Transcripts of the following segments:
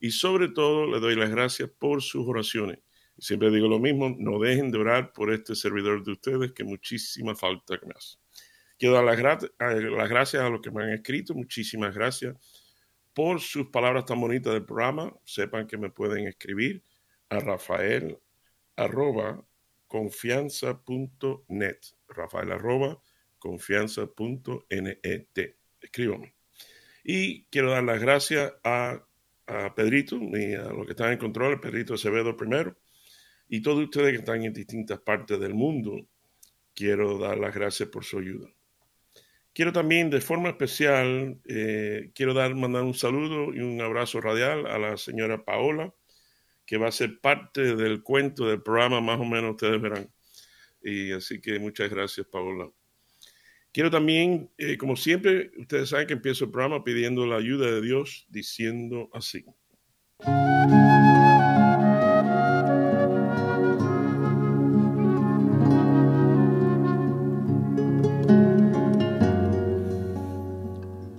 y sobre todo le doy las gracias por sus oraciones. Siempre digo lo mismo, no dejen de orar por este servidor de ustedes que muchísima falta me hace. Quiero dar las, las gracias a los que me han escrito, muchísimas gracias por sus palabras tan bonitas del programa. Sepan que me pueden escribir a rafael arroba confianza.net. Rafael arroba confianza.net. Escríbame. Y quiero dar las gracias a a Pedrito y a los que están en control, Pedrito Acevedo primero, y todos ustedes que están en distintas partes del mundo, quiero dar las gracias por su ayuda. Quiero también, de forma especial, eh, quiero dar, mandar un saludo y un abrazo radial a la señora Paola, que va a ser parte del cuento del programa, más o menos ustedes verán. Y así que muchas gracias, Paola. Quiero también, eh, como siempre, ustedes saben que empiezo el programa pidiendo la ayuda de Dios, diciendo así.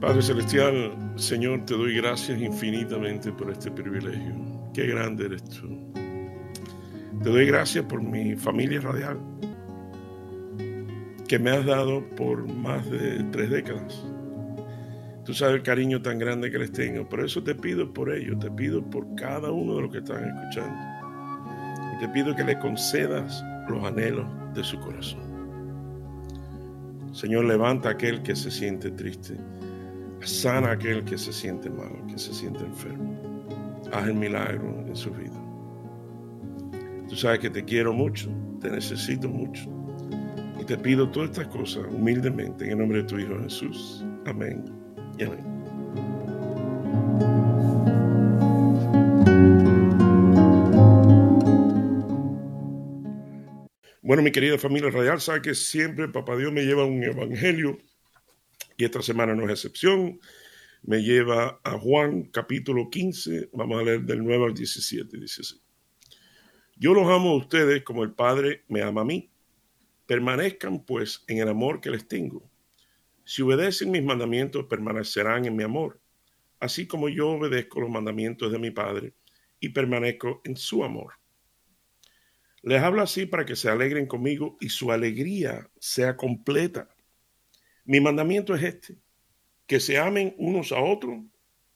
Padre Celestial, Señor, te doy gracias infinitamente por este privilegio. Qué grande eres tú. Te doy gracias por mi familia radial que me has dado por más de tres décadas. Tú sabes el cariño tan grande que les tengo. Por eso te pido por ellos, te pido por cada uno de los que están escuchando. Y te pido que le concedas los anhelos de su corazón. Señor, levanta a aquel que se siente triste. Sana a aquel que se siente mal, que se siente enfermo. Haz el milagro en su vida. Tú sabes que te quiero mucho, te necesito mucho te pido todas estas cosas humildemente en el nombre de tu Hijo Jesús. Amén y amén. Bueno, mi querida familia radial, sabe que siempre Papá Dios me lleva un evangelio y esta semana no es excepción. Me lleva a Juan capítulo 15, vamos a leer del 9 al 17, dice así. Yo los amo a ustedes como el Padre me ama a mí. Permanezcan pues en el amor que les tengo. Si obedecen mis mandamientos, permanecerán en mi amor, así como yo obedezco los mandamientos de mi Padre y permanezco en su amor. Les hablo así para que se alegren conmigo y su alegría sea completa. Mi mandamiento es este, que se amen unos a otros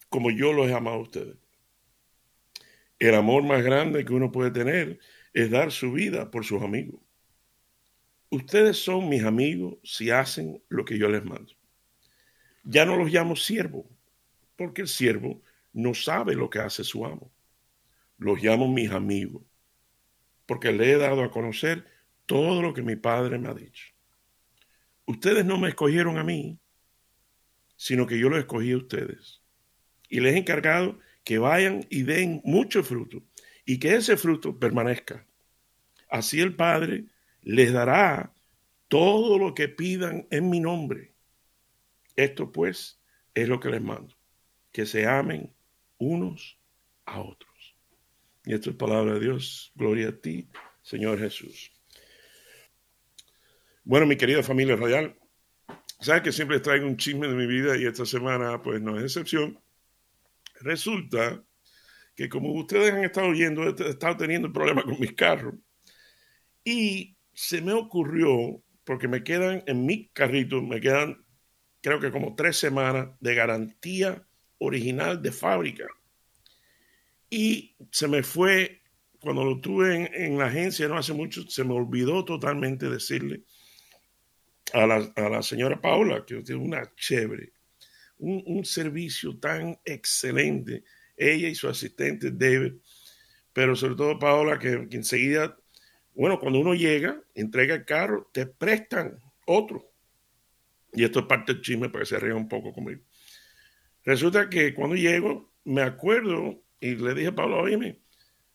como yo los he amado a ustedes. El amor más grande que uno puede tener es dar su vida por sus amigos. Ustedes son mis amigos si hacen lo que yo les mando. Ya no los llamo siervo, porque el siervo no sabe lo que hace su amo. Los llamo mis amigos, porque le he dado a conocer todo lo que mi padre me ha dicho. Ustedes no me escogieron a mí, sino que yo los escogí a ustedes. Y les he encargado que vayan y den mucho fruto y que ese fruto permanezca. Así el Padre les dará todo lo que pidan en mi nombre. Esto pues es lo que les mando, que se amen unos a otros. Y esto es palabra de Dios. Gloria a ti, Señor Jesús. Bueno, mi querida familia radial, sabes que siempre traigo un chisme de mi vida y esta semana pues no es excepción. Resulta que como ustedes han estado oyendo, he estado teniendo problemas con mis carros y se me ocurrió, porque me quedan en mi carrito, me quedan creo que como tres semanas de garantía original de fábrica. Y se me fue, cuando lo tuve en, la agencia no hace mucho, se me olvidó totalmente decirle a la, señora Paula, que tiene una chévere, un, un, servicio tan excelente, ella y su asistente David, pero sobre todo Paola, que, que enseguida bueno, cuando uno llega, entrega el carro, te prestan otro. Y esto es parte del chisme para que se ría un poco conmigo. Resulta que cuando llego, me acuerdo y le dije a Pablo, oye,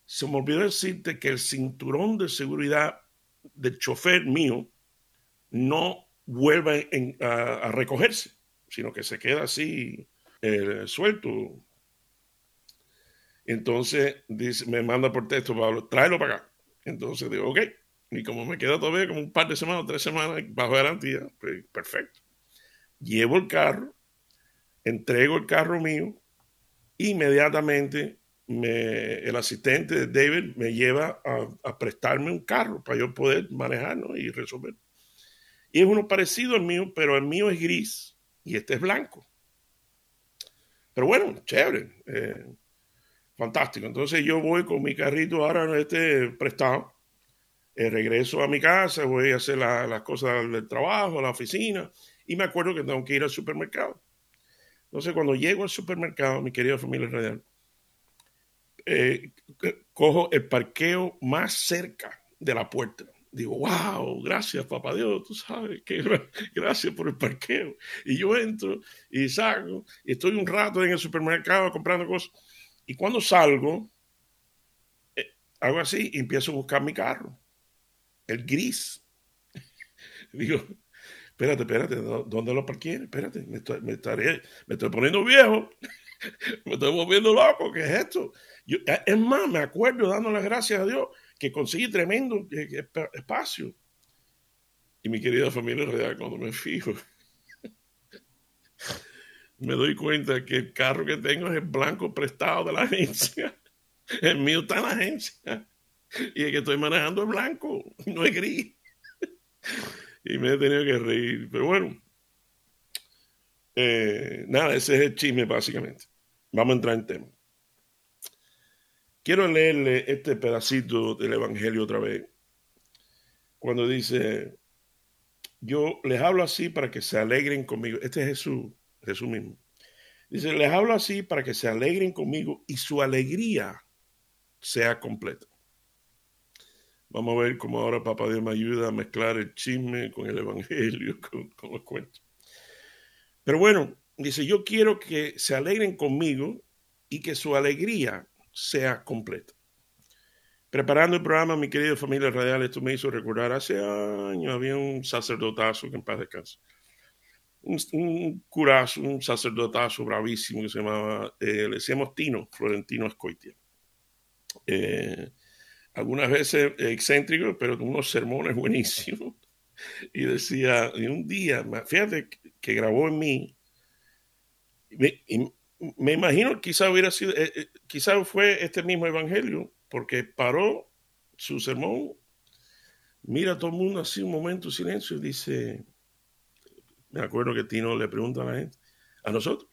se me olvidó decirte que el cinturón de seguridad del chofer mío no vuelve a, recogerse, sino que se queda así eh, suelto. Entonces me manda por texto, Pablo, tráelo para acá. Entonces digo, ok. Y como me queda todavía como un par de semanas, tres semanas bajo garantía, pues perfecto. Llevo el carro, entrego el carro mío, inmediatamente el asistente de David me lleva a, prestarme un carro para yo poder manejarlo y resolver. Y es uno parecido al mío, pero el mío es gris y este es blanco. Pero bueno, chévere, eh, fantástico. Entonces yo voy con mi carrito ahora este prestado, eh, regreso a mi casa, voy a hacer las cosas del trabajo, la oficina, y me acuerdo que tengo que ir al supermercado. Entonces cuando llego al supermercado, mi querida familia radial, eh, cojo el parqueo más cerca de la puerta. Digo, wow, gracias, papá Dios, tú sabes, que gracias por el parqueo. Y yo entro y salgo, y estoy un rato en el supermercado comprando cosas. Y cuando salgo, eh, hago así y empiezo a buscar mi carro, el gris. Digo, espérate, espérate, ¿dónde lo parqué? Espérate, me estoy, poniendo viejo, me estoy volviendo loco, ¿qué es esto? Eh, es más, me acuerdo dando las gracias a Dios que conseguí tremendo eh, espacio. Y mi querida familia cuando me fijo, me doy cuenta que el carro que tengo es el blanco prestado de la agencia. El mío está en la agencia. Y el que estoy manejando es blanco, no es gris. Y me he tenido que reír. Pero bueno, eh, nada, ese es el chisme básicamente. Vamos a entrar en tema. Quiero leerle este pedacito del Evangelio otra vez. Cuando dice, yo les hablo así para que se alegren conmigo. Este es Jesús, Jesús mismo. Dice, les hablo así para que se alegren conmigo y su alegría sea completa. Vamos a ver cómo ahora Papá Dios me ayuda a mezclar el chisme con el Evangelio, con, los cuentos. Pero bueno, dice, yo quiero que se alegren conmigo y que su alegría sea completa. Preparando el programa, mi querida familia radial, esto me hizo recordar, hace años había un sacerdotazo que en paz descansa. Un, un, curazo, un sacerdotazo bravísimo que se llamaba, eh, le decíamos Tino, Florentino Escoitia. Eh, algunas veces excéntrico, pero con unos sermones buenísimos. Y decía, y un día, fíjate que grabó en mí, y, me imagino quizá hubiera sido, eh, eh, fue este mismo evangelio, porque paró su sermón, mira a todo el mundo así un momento silencio y dice, me acuerdo que Tino le pregunta a la gente, a nosotros,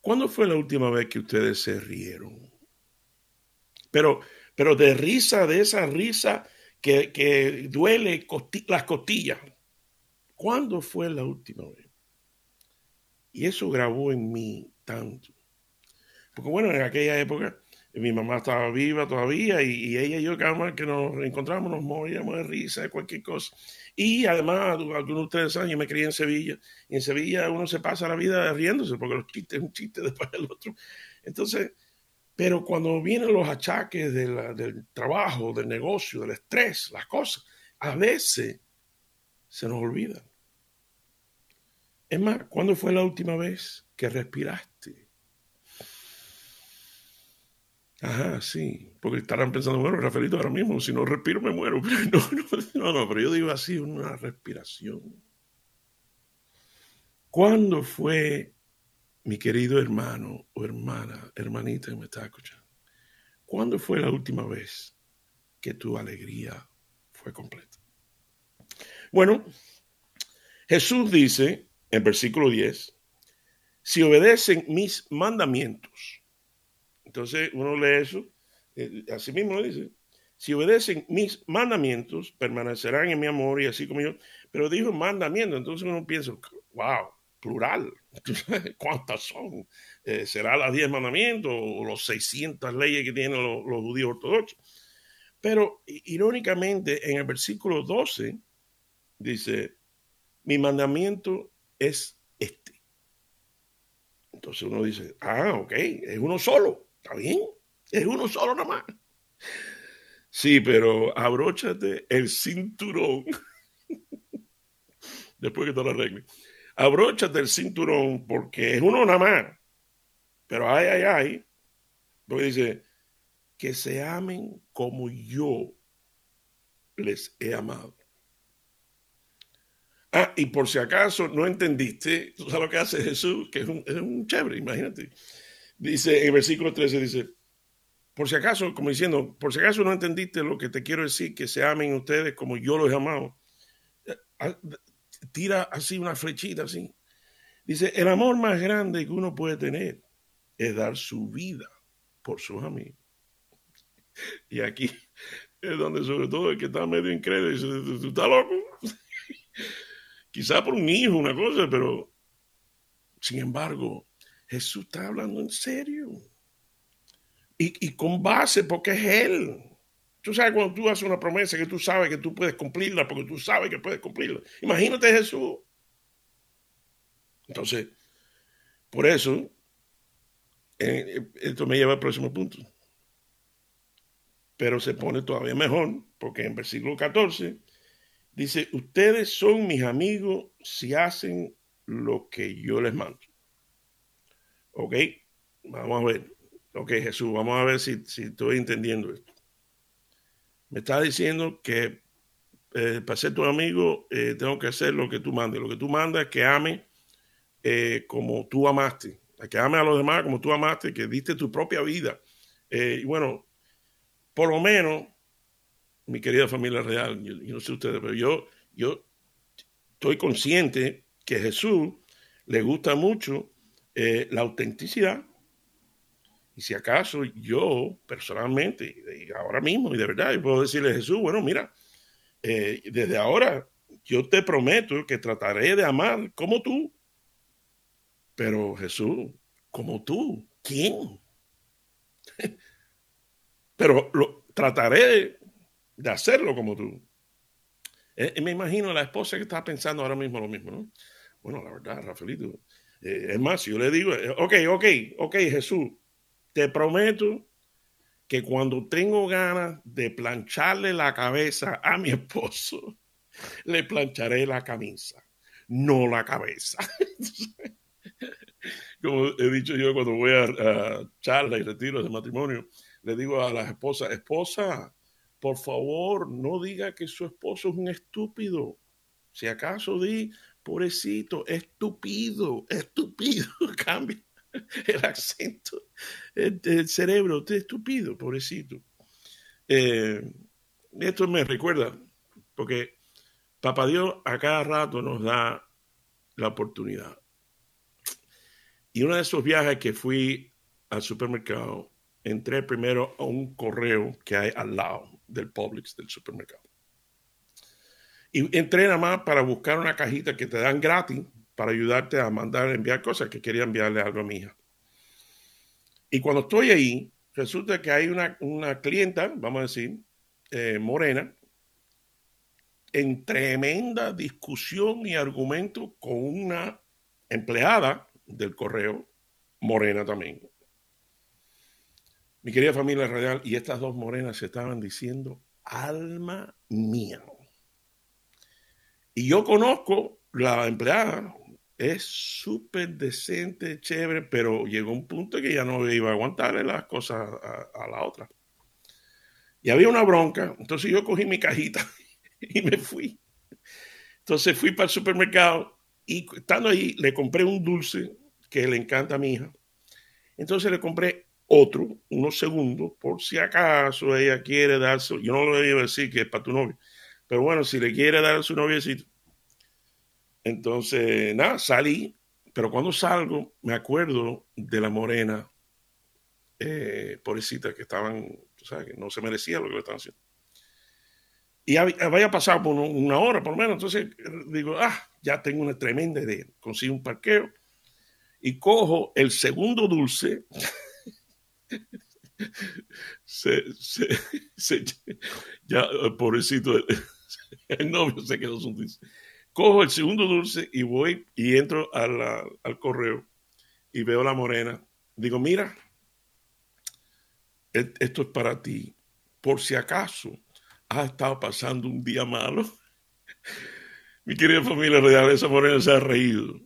¿cuándo fue la última vez que ustedes se rieron? Pero, pero de risa, de esa risa que, que duele las costillas. ¿Cuándo fue la última vez? Y eso grabó en mí tanto. Porque bueno, en aquella época mi mamá estaba viva todavía y, ella y yo cada vez que nos encontramos nos moríamos de risa de cualquier cosa. Y además, algunos de ustedes saben, yo me crié en Sevilla y en Sevilla uno se pasa la vida riéndose porque los chistes es un chiste después del otro. Entonces, pero cuando vienen los achaques del trabajo, del negocio, del estrés, las cosas, a veces se nos olvidan. Es más, ¿cuándo fue la última vez que respiraste. Ajá, sí, porque estarán pensando, bueno, Rafaelito, ahora mismo, si no respiro me muero. no, no, no, pero yo digo así, una respiración. ¿Cuándo fue, mi querido hermano o hermana, hermanita que me está escuchando? ¿Cuándo fue la última vez que tu alegría fue completa? Bueno, Jesús dice en versículo 10, si obedecen mis mandamientos. Entonces uno lee eso, eh, así mismo dice, si obedecen mis mandamientos, permanecerán en mi amor y así como yo. Pero dijo mandamiento, entonces uno piensa, wow, plural, ¿cuántas son? Eh, ¿Será las 10 mandamientos o los 600 leyes que tienen los, los judíos ortodoxos? Pero irónicamente, en el versículo 12 dice, mi mandamiento es este entonces uno dice, ah, ok, es uno solo, está bien, es uno solo nada más. Sí, pero abróchate el cinturón. Después que te lo arregle. Abróchate el cinturón porque es uno nada más. Pero ay, ay, ay. Porque dice, que se amen como yo les he amado. Ah, y por si acaso no entendiste, tú sabes lo que hace Jesús, que es un, es un chévere, imagínate. Dice en el versículo 13, dice, por si acaso, como diciendo, por si acaso no entendiste lo que te quiero decir, que se amen ustedes como yo los he amado. Eh, tira así una flechita así. Dice, el amor más grande que uno puede tener es dar su vida por sus amigos. Y aquí es donde sobre todo el que está medio incrédulo dice, ¿tú estás loco? Quizá por un hijo, una cosa, pero sin embargo, Jesús está hablando en serio. Y, con base, porque es Él. Tú sabes cuando tú haces una promesa que tú sabes que tú puedes cumplirla, porque tú sabes que puedes cumplirla. Imagínate Jesús. Entonces, por eso, eh, esto me lleva al próximo punto. Pero se pone todavía mejor, porque en versículo 14 Dice, ustedes son mis amigos si hacen lo que yo les mando. ¿Ok? Vamos a ver. Ok, Jesús, vamos a ver si, estoy entendiendo esto. Me está diciendo que eh, para ser tu amigo eh, tengo que hacer lo que tú mandes. Lo que tú mandas es que ame eh, como tú amaste. Que ame a los demás como tú amaste, que diste tu propia vida. y bueno, por lo menos mi querida familia real, yo, no sé ustedes, pero yo, yo estoy consciente que Jesús le gusta mucho eh, la autenticidad. Y si acaso yo personalmente, ahora mismo, y de verdad, puedo decirle a Jesús, bueno, mira, eh, desde ahora yo te prometo que trataré de amar como tú. Pero Jesús, como tú, ¿quién? Pero trataré de hacerlo como tú. Eh, me imagino la esposa que está pensando ahora mismo lo mismo, ¿no? Bueno, la verdad, Rafaelito, eh, es más, yo le digo, eh, ok, ok, ok, Jesús, te prometo que cuando tengo ganas de plancharle la cabeza a mi esposo, le plancharé la camisa, no la cabeza. Como he dicho yo cuando voy a, a charlas y retiros de matrimonio, le digo a las esposas, esposa, por favor, no diga que su esposo es un estúpido. Si acaso di, pobrecito, estúpido, estúpido, cambia el acento del cerebro, estúpido, pobrecito. Eh, esto me recuerda, porque Papá Dios a cada rato nos da la oportunidad. Y uno de esos viajes que fui al supermercado, entré primero a un correo que hay al lado del Publix, del supermercado. Y entré nada más para buscar una cajita que te dan gratis para ayudarte a mandar, enviar cosas que quería enviarle algo a mi hija. Y cuando estoy ahí, resulta que hay una, una clienta, vamos a decir, eh, morena, en tremenda discusión y argumento con una empleada del correo morena también mi querida familia radial, y estas dos morenas se estaban diciendo, alma mía. Y yo conozco la empleada, es súper decente, chévere, pero llegó un punto que ya no iba a aguantarle las cosas a, la otra. Y había una bronca, entonces yo cogí mi cajita y me fui. Entonces fui para el supermercado y estando ahí le compré un dulce que le encanta a mi hija. Entonces le compré otro, unos segundos, por si acaso ella quiere darse, yo no le voy a decir que es para tu novio, pero bueno, si le quiere dar a su noviecito. Entonces, nada, salí, pero cuando salgo, me acuerdo de la morena, eh, pobrecita, que estaban, tú sabes, que no se merecía lo que le estaban haciendo. Y había pasado por una hora, por lo menos. Entonces digo, ah, ya tengo una tremenda idea. Consigo un parqueo y cojo el segundo dulce se, se, se, ya, pobrecito, el novio se quedó sin dulce. Cojo el segundo dulce y voy y entro al correo y veo la morena. Digo, mira, e, esto es para ti, por si acaso has estado pasando un día malo. Mi querida familia real, esa morena se ha reído.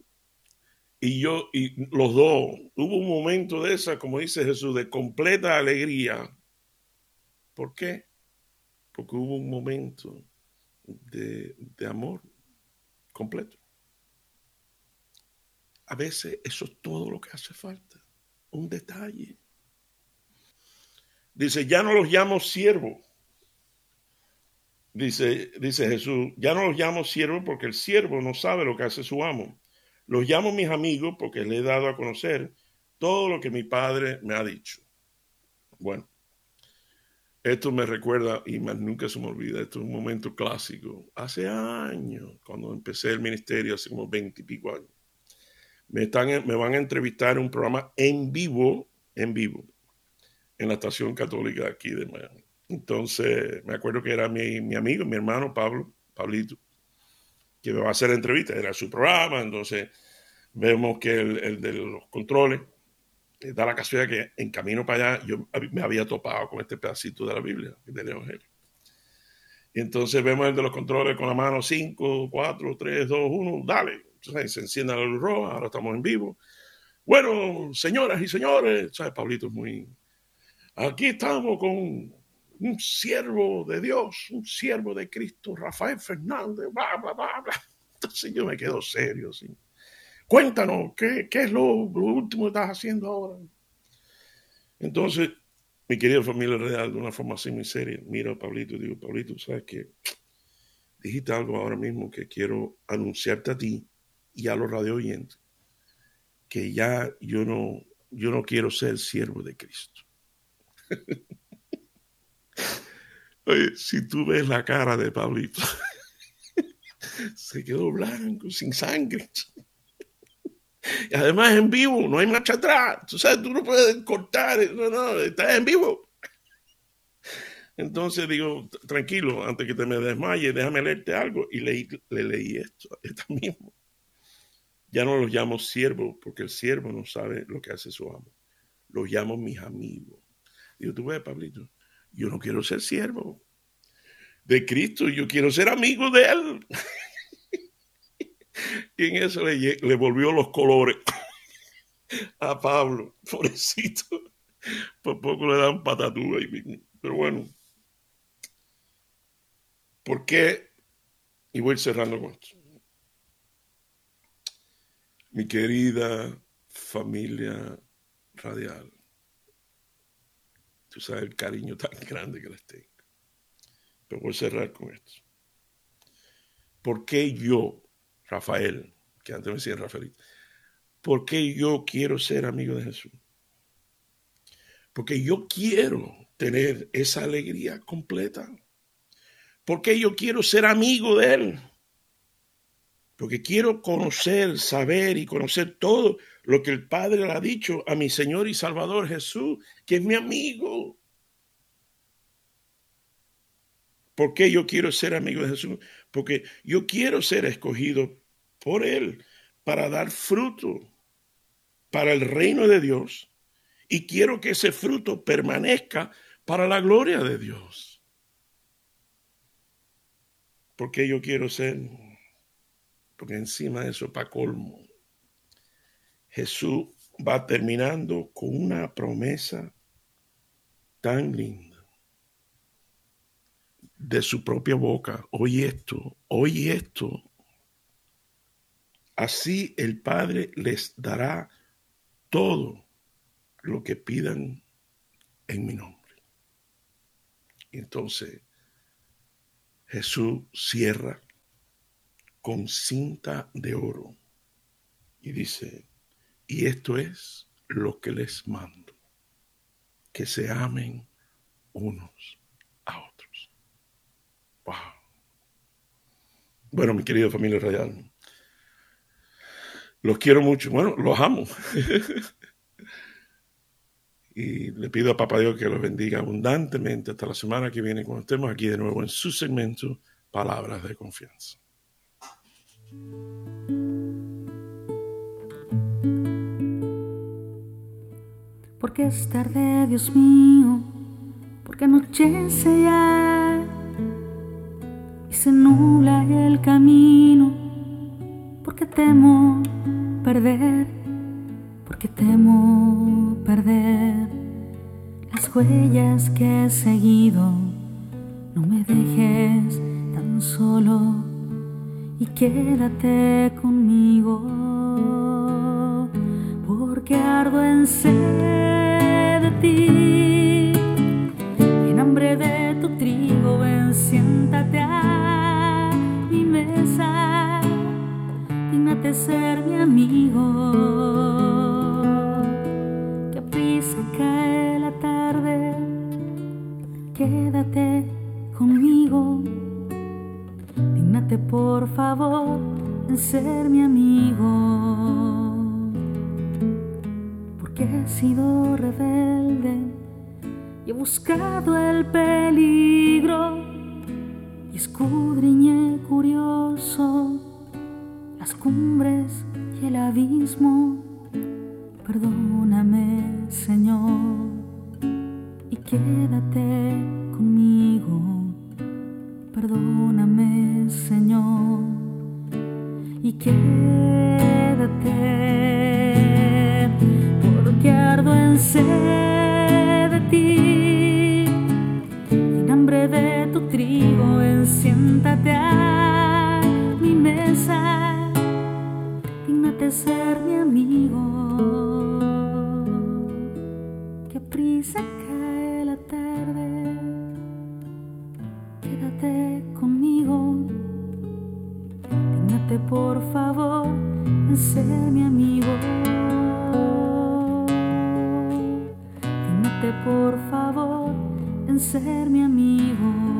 Y yo, y los dos, hubo un momento de esa, como dice Jesús, de completa alegría. ¿Por qué? Porque hubo un momento de, amor completo. A veces eso es todo lo que hace falta. Un detalle. Dice, ya no los llamo siervos. Dice, dice Jesús, ya no los llamo siervos porque el siervo no sabe lo que hace su amo. Los llamo mis amigos porque le he dado a conocer todo lo que mi padre me ha dicho. Bueno, esto me recuerda, y más nunca se me olvida, esto es un momento clásico. Hace años, cuando empecé el ministerio, hace como veinte y pico años me, están, me van a entrevistar en un programa en vivo, en vivo, en la estación católica aquí de Miami. Entonces, me acuerdo que era mi, mi amigo, mi hermano Pablo, Pablito, que me va a hacer la entrevista, era su programa, entonces vemos que el, el de los controles da la casualidad que en camino para allá yo me había topado con este pedacito de la Biblia, del Evangelio. Y entonces vemos el de los controles con la mano 5, 4, 3, 2, 1, dale se enciende la luz roja, ahora estamos en vivo. Bueno, señoras y señores, ¿sabes? Pablito es muy... Aquí estamos con un siervo de Dios, un siervo de Cristo, Rafael Fernández, bla, bla, bla, bla. Entonces yo me quedo serio, ¿sí? Cuéntanos, ¿qué, qué es lo, último que estás haciendo ahora? Entonces, mi querida familia real, de una forma así muy seria, miro a Pablito y digo, Pablito, ¿sabes qué? Dijiste algo ahora mismo que quiero anunciarte a ti y a los radio oyentes que ya yo no, yo no quiero ser siervo de Cristo. Oye, si tú ves la cara de Pablito, se quedó blanco, sin sangre. Y además en vivo, no hay marcha atrás. Tú sabes, tú no puedes cortar, no, no, estás en vivo. Entonces digo, tranquilo, antes que te me desmayes, déjame leerte algo. Y leí, le leí esto, esta mismo. Ya no los llamo siervos porque el siervo no sabe lo que hace su amo. Los llamo mis amigos. Digo, tú ves, Pablito, yo no quiero ser siervo de Cristo, yo quiero ser amigo de Él. y en eso le, le volvió los colores a Pablo, pobrecito. Por poco le dan patatúa. Pero bueno, ¿por qué? Y voy cerrando con esto mi querida familia radial. Tú sabes el cariño tan grande que les tengo. Pero voy a cerrar con esto. ¿Por qué yo, Rafael, que antes me decía Rafael, por qué yo quiero ser amigo de Jesús? Porque yo quiero tener esa alegría completa. Porque yo quiero ser amigo de Él porque quiero conocer, saber y conocer todo lo que el Padre le ha dicho a mi Señor y Salvador Jesús, que es mi amigo. ¿Por qué yo quiero ser amigo de Jesús? Porque yo quiero ser escogido por Él para dar fruto para el reino de Dios y quiero que ese fruto permanezca para la gloria de Dios. Porque yo quiero ser porque encima de eso, para colmo, Jesús va terminando con una promesa tan linda de su propia boca. Oye esto, oye esto. Así el Padre les dará todo lo que pidan en mi nombre. Entonces, Jesús cierra con cinta de oro. Y dice, y esto es lo que les mando, que se amen unos a otros. Wow. Bueno, mi querida familia real, los quiero mucho, bueno, los amo. y le pido a Papá Dios que los bendiga abundantemente hasta la semana que viene cuando estemos aquí de nuevo en su segmento Palabras de Confianza. Porque es tarde, Dios mío, porque anochece ya y se nubla el camino, porque temo perder, porque temo perder las huellas que he seguido. No me dejes tan solo y quédate conmigo, porque ardo en sed de ti. Ser y quédate, porque ardo en sed de ti, en hambre de tu trigo, siéntate a mi mesa, dignate ser mi amigo, que prisa Por favor en ser mi amigo. Dígnate por favor en ser mi amigo.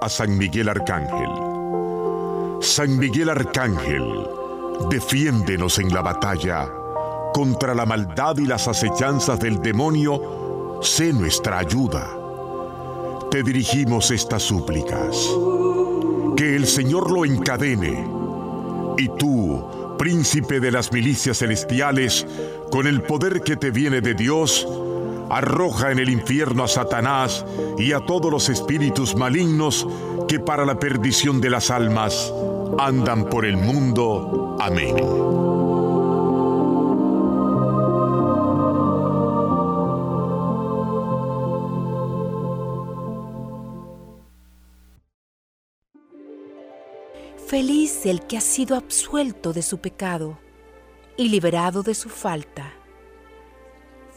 a San Miguel Arcángel. San Miguel Arcángel, defiéndenos en la batalla. Contra la maldad y las acechanzas del demonio, sé nuestra ayuda. Te dirigimos estas súplicas. Que el Señor lo encadene. Y tú, príncipe de las milicias celestiales, con el poder que te viene de Dios, arroja en el infierno a Satanás y a todos los espíritus malignos que para la perdición de las almas andan por el mundo. Amén. Feliz el que ha sido absuelto de su pecado y liberado de su falta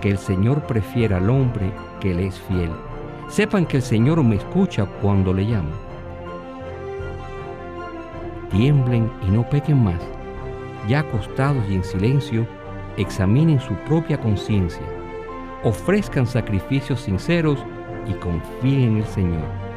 que el Señor prefiere al hombre que le es fiel. Sepan que el Señor me escucha cuando le llamo. Tiemblen y no pequen más. Ya acostados y en silencio, examinen su propia conciencia. Ofrezcan sacrificios sinceros y confíen en el Señor